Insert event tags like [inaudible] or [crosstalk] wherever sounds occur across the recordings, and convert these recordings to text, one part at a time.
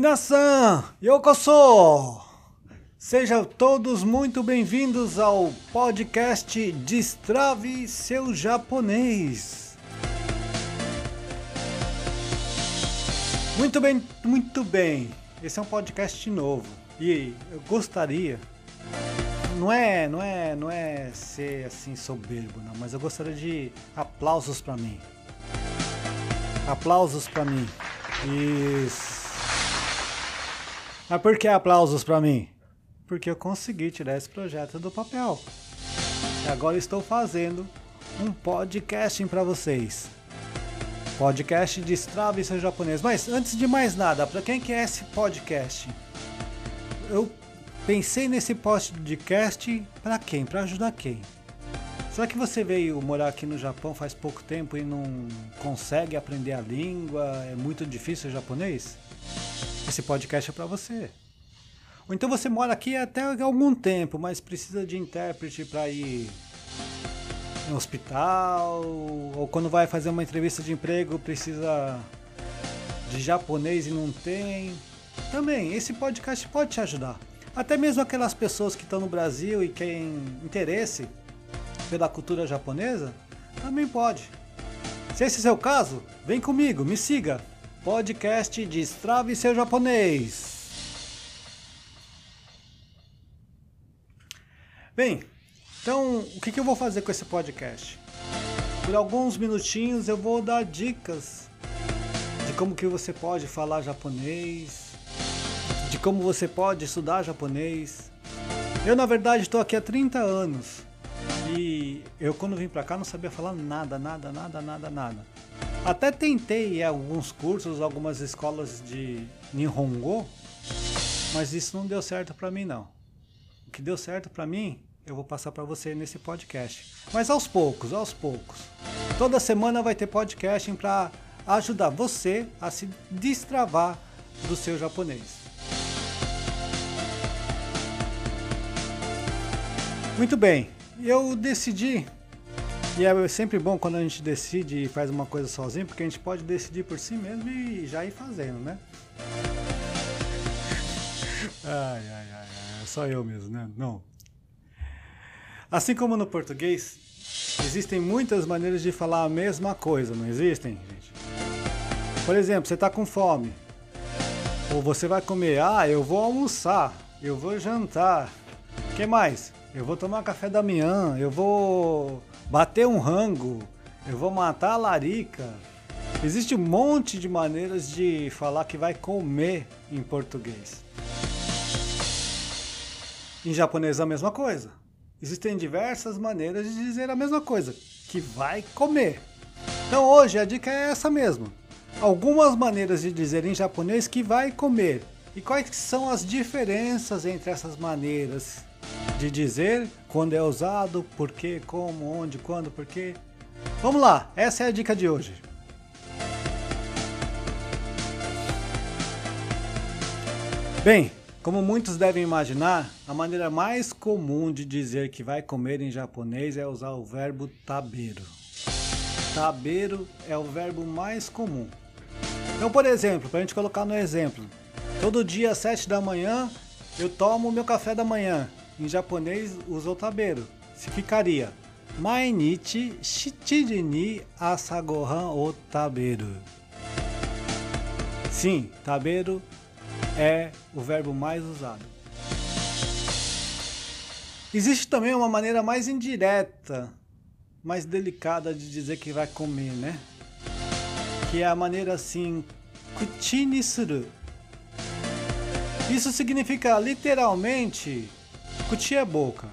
Minasan, Yokoso! Sejam todos muito bem-vindos ao podcast Destrave seu japonês. Muito bem, muito bem. Esse é um podcast novo e eu gostaria não é, não é, não é ser assim soberbo, não, mas eu gostaria de aplausos para mim. Aplausos para mim. Isso. Mas por que aplausos para mim? Porque eu consegui tirar esse projeto do papel. E agora estou fazendo um podcasting para vocês. Podcast Destrave seu japonês. Mas antes de mais nada, para quem quer esse podcast? Eu pensei nesse podcast para quem? Para ajudar quem? Será que você veio morar aqui no Japão faz pouco tempo e não consegue aprender a língua? É muito difícil o japonês? Esse podcast é para você. Ou então você mora aqui até algum tempo, mas precisa de intérprete para ir no hospital, ou quando vai fazer uma entrevista de emprego precisa de japonês e não tem. Também, esse podcast pode te ajudar. Até mesmo aquelas pessoas que estão no Brasil e têm interesse pela cultura japonesa, também pode. Se esse é o seu caso, vem comigo, me siga podcast Destrave seu japonês. Bem, então o que, que eu vou fazer com esse podcast? Por alguns minutinhos eu vou dar dicas de como que você pode falar japonês, de como você pode estudar japonês. Eu na verdade estou aqui há 30 anos e eu quando vim para cá não sabia falar nada, nada, nada, nada, nada. Até tentei alguns cursos, algumas escolas de Nihongo, mas isso não deu certo para mim não. O que deu certo para mim, eu vou passar para você nesse podcast. Mas aos poucos, aos poucos. Toda semana vai ter podcast para ajudar você a se destravar do seu japonês. Muito bem, eu decidi e é sempre bom quando a gente decide e faz uma coisa sozinho, porque a gente pode decidir por si mesmo e já ir fazendo, né? Ai, ai, ai, ai, só eu mesmo, né? Não. Assim como no português, existem muitas maneiras de falar a mesma coisa, não existem, gente? Por exemplo, você está com fome. Ou você vai comer, ah, eu vou almoçar, eu vou jantar. Que mais? Eu vou tomar café da manhã, eu vou bater um rango, eu vou matar a larica. Existe um monte de maneiras de falar que vai comer em português. Em japonês a mesma coisa. Existem diversas maneiras de dizer a mesma coisa, que vai comer. Então hoje a dica é essa mesmo. Algumas maneiras de dizer em japonês que vai comer. E quais são as diferenças entre essas maneiras de dizer quando é usado, por quê, como, onde, quando, por quê. Vamos lá, essa é a dica de hoje. Bem, como muitos devem imaginar, a maneira mais comum de dizer que vai comer em japonês é usar o verbo tabeiro. Tabeiro é o verbo mais comum. Então, por exemplo, para a gente colocar no exemplo, todo dia às 7 da manhã eu tomo meu café da manhã. Em japonês usa o tabeiro. Ficaria Mainichi shichiri ni asagohan o tabeiro. Sim, tabeiro é o verbo mais usado. Existe também uma maneira mais indireta, mais delicada de dizer que vai comer, né? Que é a maneira assim, kuchi ni suru. Isso significa literalmente Cuti é boca.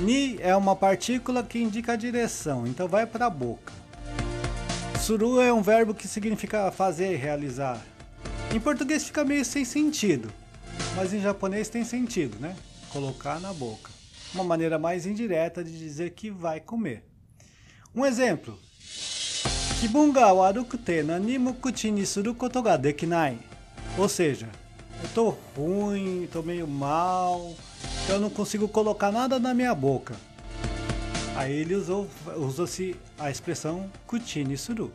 Ni é uma partícula que indica a direção, então vai para a boca. Suru é um verbo que significa fazer, realizar. Em português fica meio sem sentido, mas em japonês tem sentido, né? Colocar na boca. Uma maneira mais indireta de dizer que vai comer. Um exemplo. Kibun ga warukute nanimu kuchi ni suru koto ga dekinai. Ou seja, eu tô ruim, tô meio mal, eu não consigo colocar nada na minha boca. Aí ele usou, usou-se a expressão Kuchini Suru.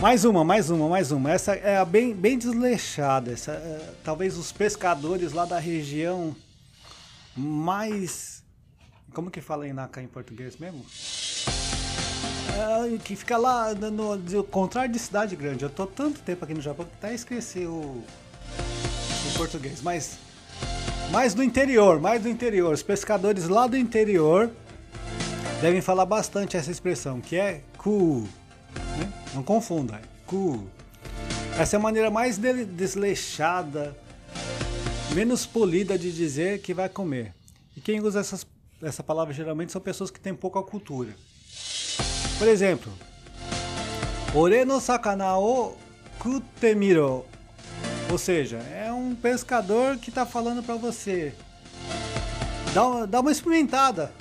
Mais uma, mais uma, mais uma. Essa é a bem, bem desleixada. Essa, é, talvez os pescadores lá da região mais. Como que fala em Naka em português mesmo? É, que fica lá no, no, contrário de cidade grande. Eu tô tanto tempo aqui no Japão que até esqueci o, português. Mas mais do interior, mais do interior. Os pescadores lá do interior devem falar bastante essa expressão, que é ku. Né? Não confunda, é ku. Essa é a maneira mais desleixada, menos polida de dizer que vai comer. E quem usa essas, essa palavra geralmente são pessoas que têm pouca cultura. Por exemplo, Ore no sakana o kutemiro. Ou seja, é um pescador que está falando para você. Dá, dá uma experimentada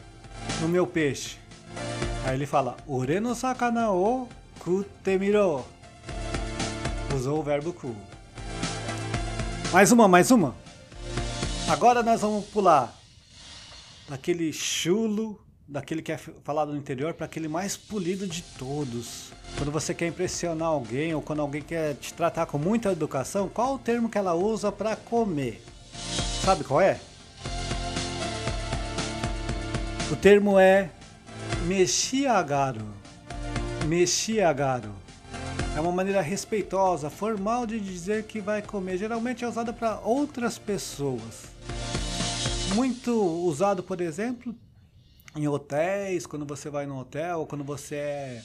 no meu peixe. Aí ele fala, Ore no sakana o kutemiro. Usou o verbo ku. Mais uma, mais uma. Agora nós vamos pular daquele chulo, daquele que é falado no interior, para aquele mais polido de todos. Quando você quer impressionar alguém ou quando alguém quer te tratar com muita educação, qual o termo que ela usa para comer? Sabe qual é? O termo é mexiagaro. Mexiagaro. É uma maneira respeitosa, formal de dizer que vai comer. Geralmente é usada para outras pessoas. Muito usado, por exemplo, em hotéis, quando você vai no hotel, quando você é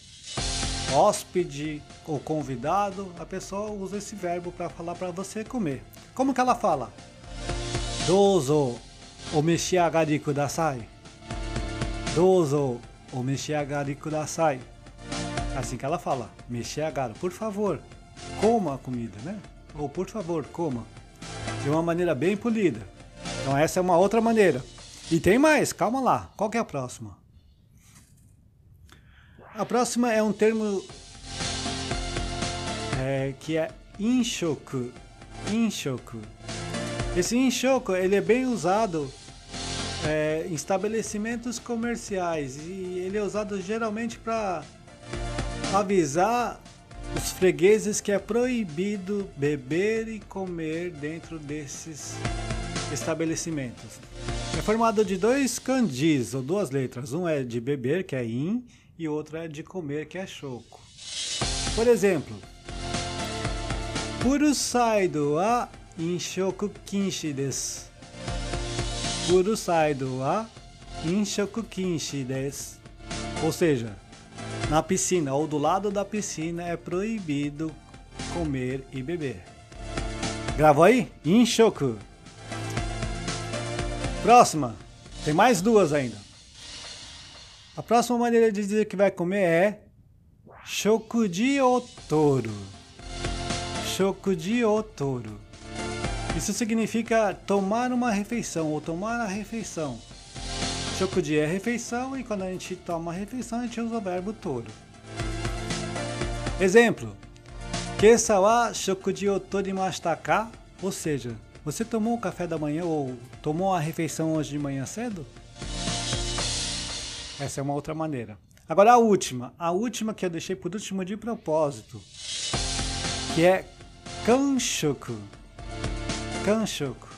hóspede ou convidado, a pessoa usa esse verbo para falar para você comer. Como que ela fala? Dozo o meshiagari kudasai. Dozo o meshiagari kudasai. Assim que ela fala, meshiagaru, por favor, coma a comida, né? Ou por favor, coma. De uma maneira bem polida. Então essa é uma outra maneira. E tem mais, calma lá. Qual que é a próxima? A próxima é um termo é, que é inshoku. Inshoku. Esse inshoku ele é bem usado é, em estabelecimentos comerciais e ele é usado geralmente para avisar os fregueses que é proibido beber e comer dentro desses estabelecimentos. É formado de dois kanjis, ou duas letras. Um é de beber, que é in, e outro é de comer, que é shoko. Por exemplo, Purusaido wa inshoku kinshi desu. Purusaido wa inshoku kinshi desu. Ou seja, na piscina ou do lado da piscina é proibido comer e beber. Gravou aí? Inshoku. Próxima. Tem mais duas ainda. A próxima maneira de dizer que vai comer é Shokuji otoro. Shokuji otoro. Isso significa tomar uma refeição ou tomar a refeição. Shokuji é refeição e quando a gente toma a refeição a gente usa o verbo toro. Exemplo. Kesa wa shokuji o torimashita ka? Ou seja, você tomou o café da manhã ou tomou a refeição hoje de manhã cedo? Essa é uma outra maneira. Agora a última, a última que eu deixei por último de propósito, que é kanshoku. Kanshoku.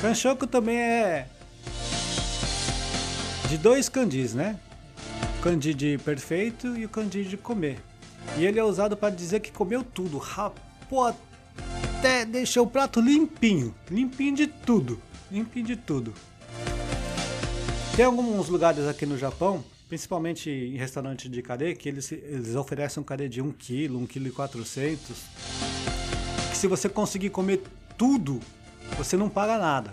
Kanshoku também é de dois kanjis, né? O de perfeito e o kanji de comer. E ele é usado para dizer que comeu tudo. Rapô, até deixou o prato limpinho, limpinho de tudo, limpinho de tudo. Tem alguns lugares aqui no Japão, principalmente em restaurantes de carê, que eles, eles oferecem um carê de 1 kg, 1 kg e 400, que se você conseguir comer tudo, você não paga nada,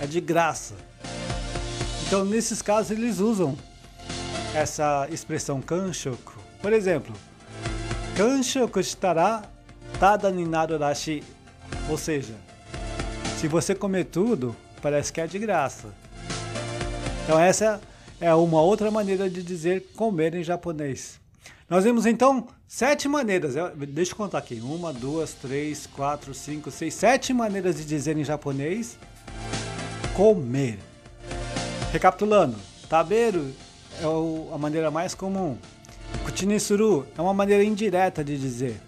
é de graça. Então, nesses casos, eles usam essa expressão kanshoku. Por exemplo, kanshoku shitara tada ni rashi ou seja, se você comer tudo, parece que é de graça. Então essa é uma outra maneira de dizer comer em japonês. Nós vimos então sete maneiras. Deixa eu contar aqui. Uma, duas, três, quatro, cinco, seis, sete maneiras de dizer em japonês comer. Recapitulando, tabeiro é a maneira mais comum. Kuchinisuru é uma maneira indireta de dizer.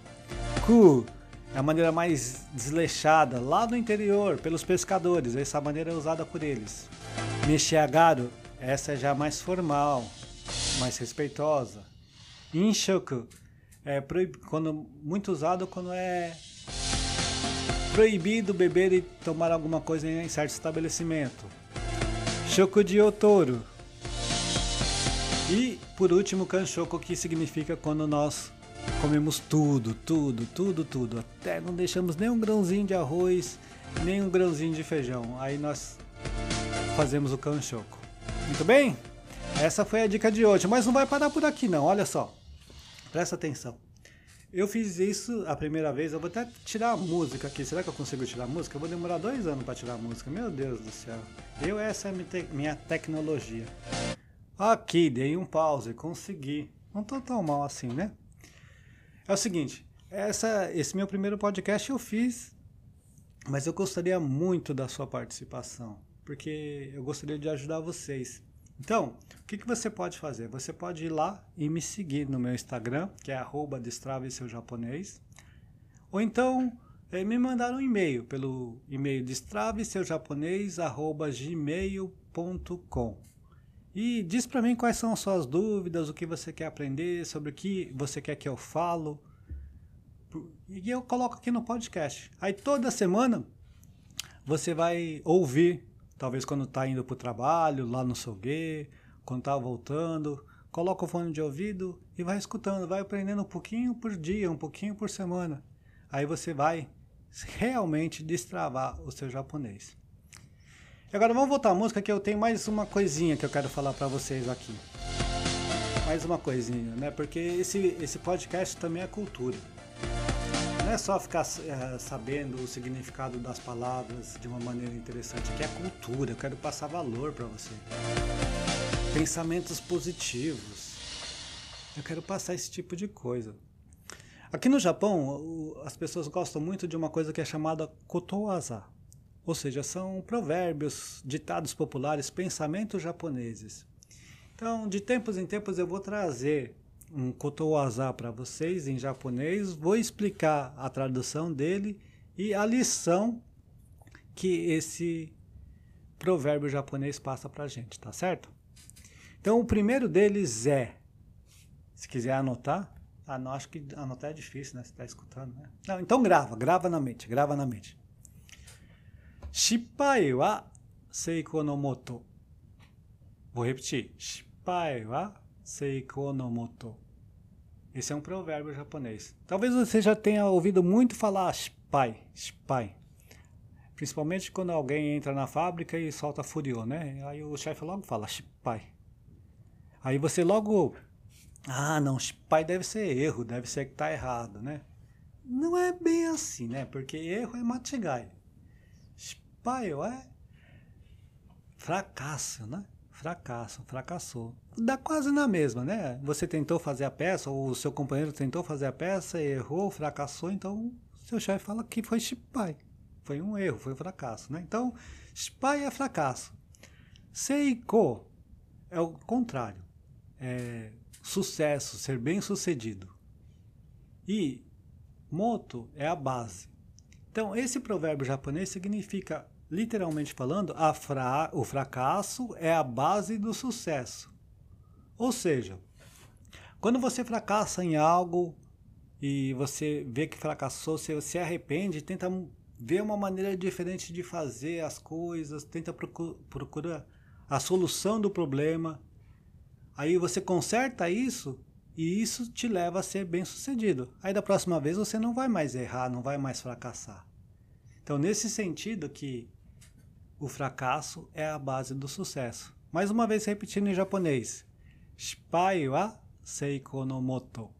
Ku é a maneira mais desleixada, lá no interior, pelos pescadores. Essa maneira é usada por eles. Nishiagaru, essa é já mais formal, mais respeitosa. Inshoku é proib... quando, muito usado quando é proibido beber e tomar alguma coisa em certo estabelecimento. Shokuji Otoro. E por último, Kanshoku, que significa quando nós comemos tudo, tudo, tudo, tudo. Até não deixamos nem um grãozinho de arroz, nem um grãozinho de feijão. Aí nós fazemos o Kanshoku. Muito bem? Essa foi a dica de hoje, mas não vai parar por aqui não, olha só. Presta atenção. Eu fiz isso a primeira vez, eu vou até tirar a música aqui. Será que eu consigo tirar a música? Eu vou demorar dois anos para tirar a música. Meu Deus do céu. Eu, essa é minha tecnologia. Aqui, dei um pause, consegui. Não tô tão mal assim, né? É o seguinte, essa, esse meu primeiro podcast eu fiz, mas eu gostaria muito da sua participação, porque eu gostaria de ajudar vocês. Então, o que, que você pode fazer? Você pode ir lá e me seguir no meu Instagram, que é arroba destrave seu japonês. Ou então é, me mandar um e-mail pelo e-mail destrave seu japonês arroba gmail.com. E diz para mim quais são as suas dúvidas, o que você quer aprender, sobre o que você quer que eu falo. E eu coloco aqui no podcast. Aí toda semana você vai ouvir Talvez quando está indo para o trabalho, lá no Soguê, quando está voltando, coloca o fone de ouvido e vai escutando, vai aprendendo um pouquinho por dia, um pouquinho por semana. Aí você vai realmente destravar o seu japonês. E agora vamos voltar à música que eu tenho mais uma coisinha que eu quero falar para vocês aqui. Mais uma coisinha, né? Porque esse, esse podcast também é cultura. Não é só ficar é, sabendo o significado das palavras de uma maneira interessante, que é cultura, eu quero passar valor para você. Pensamentos positivos. Eu quero passar esse tipo de coisa. Aqui no Japão, as pessoas gostam muito de uma coisa que é chamada kotowaza. Ou seja, são provérbios, ditados populares, pensamentos japoneses. Então, de tempos em tempos eu vou trazer um kotowaza para vocês em japonês. Vou explicar a tradução dele e a lição que esse provérbio japonês passa para a gente, tá certo? Então, o primeiro deles é, se quiser anotar, ah, não, acho que anotar é difícil, né? Você está escutando, né? Não, então grava, grava na mente, grava na mente. Shippai wa seiko no moto. Vou repetir. Shippai wa Seiko no moto. Esse é um provérbio japonês. Talvez você já tenha ouvido muito falar shipai, shipai. Principalmente quando alguém entra na fábrica e solta furiô, né? Aí o chefe logo fala shipai. Aí você logo, ah, não, shipai deve ser erro, deve ser que tá errado, né? Não é bem assim, né? Porque erro é machigai. Shipai é fracasso, né? fracasso, fracassou. Dá quase na mesma, né? Você tentou fazer a peça, ou o seu companheiro tentou fazer a peça, errou, fracassou, então seu chefe fala que foi chipai. Foi um erro, foi um fracasso, né? Então, chipai é fracasso. Seiko é o contrário. É sucesso, ser bem sucedido. E moto é a base. Então, esse provérbio japonês significa literalmente falando, fra o fracasso é a base do sucesso. Ou seja, quando você fracassa em algo e você vê que fracassou, você se arrepende, tenta ver uma maneira diferente de fazer as coisas, tenta procurar a solução do problema. Aí você conserta isso e isso te leva a ser bem sucedido. Aí da próxima vez você não vai mais errar, não vai mais fracassar. Então, nesse sentido que o fracasso é a base do sucesso. Mais uma vez repetindo em japonês. Shipai wa seiko no moto.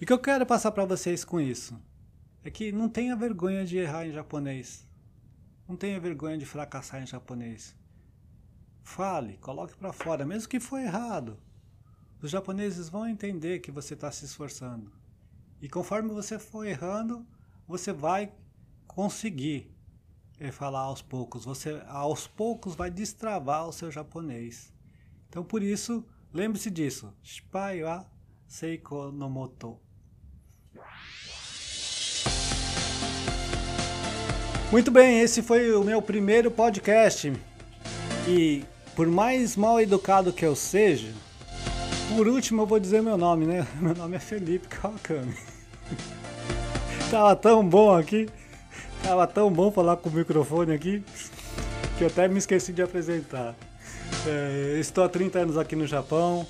E o que eu quero passar para vocês com isso? É que não tenha vergonha de errar em japonês. Não tenha vergonha de fracassar em japonês. Fale, coloque para fora, mesmo que for errado. Os japoneses vão entender que você está se esforçando. E conforme você for errando, você vai conseguir é falar aos poucos. Você aos poucos vai destravar o seu japonês. Então por isso, lembre-se disso. Shipai wa Seiko no Moto. Muito bem, esse foi o meu primeiro podcast. E por mais mal educado que eu seja, por último eu vou dizer meu nome, né? [laughs] Meu nome é Felipe Kawakami. [laughs] Tava tão bom aqui. Tava tão bom falar com o microfone aqui que eu até me esqueci de apresentar. É, estou há 30 anos aqui no Japão.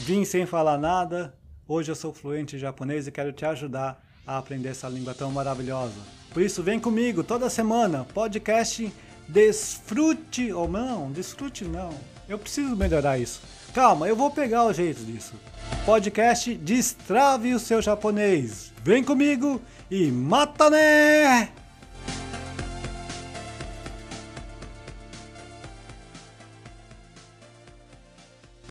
Vim sem falar nada. Hoje eu sou fluente em japonês e quero te ajudar a aprender essa língua tão maravilhosa. Por isso, vem comigo toda semana. Podcast Desfrute. Ou não, desfrute não. Eu preciso melhorar isso. Calma, eu vou pegar o jeito disso. Podcast Destrave o seu japonês. Vem comigo e mata né!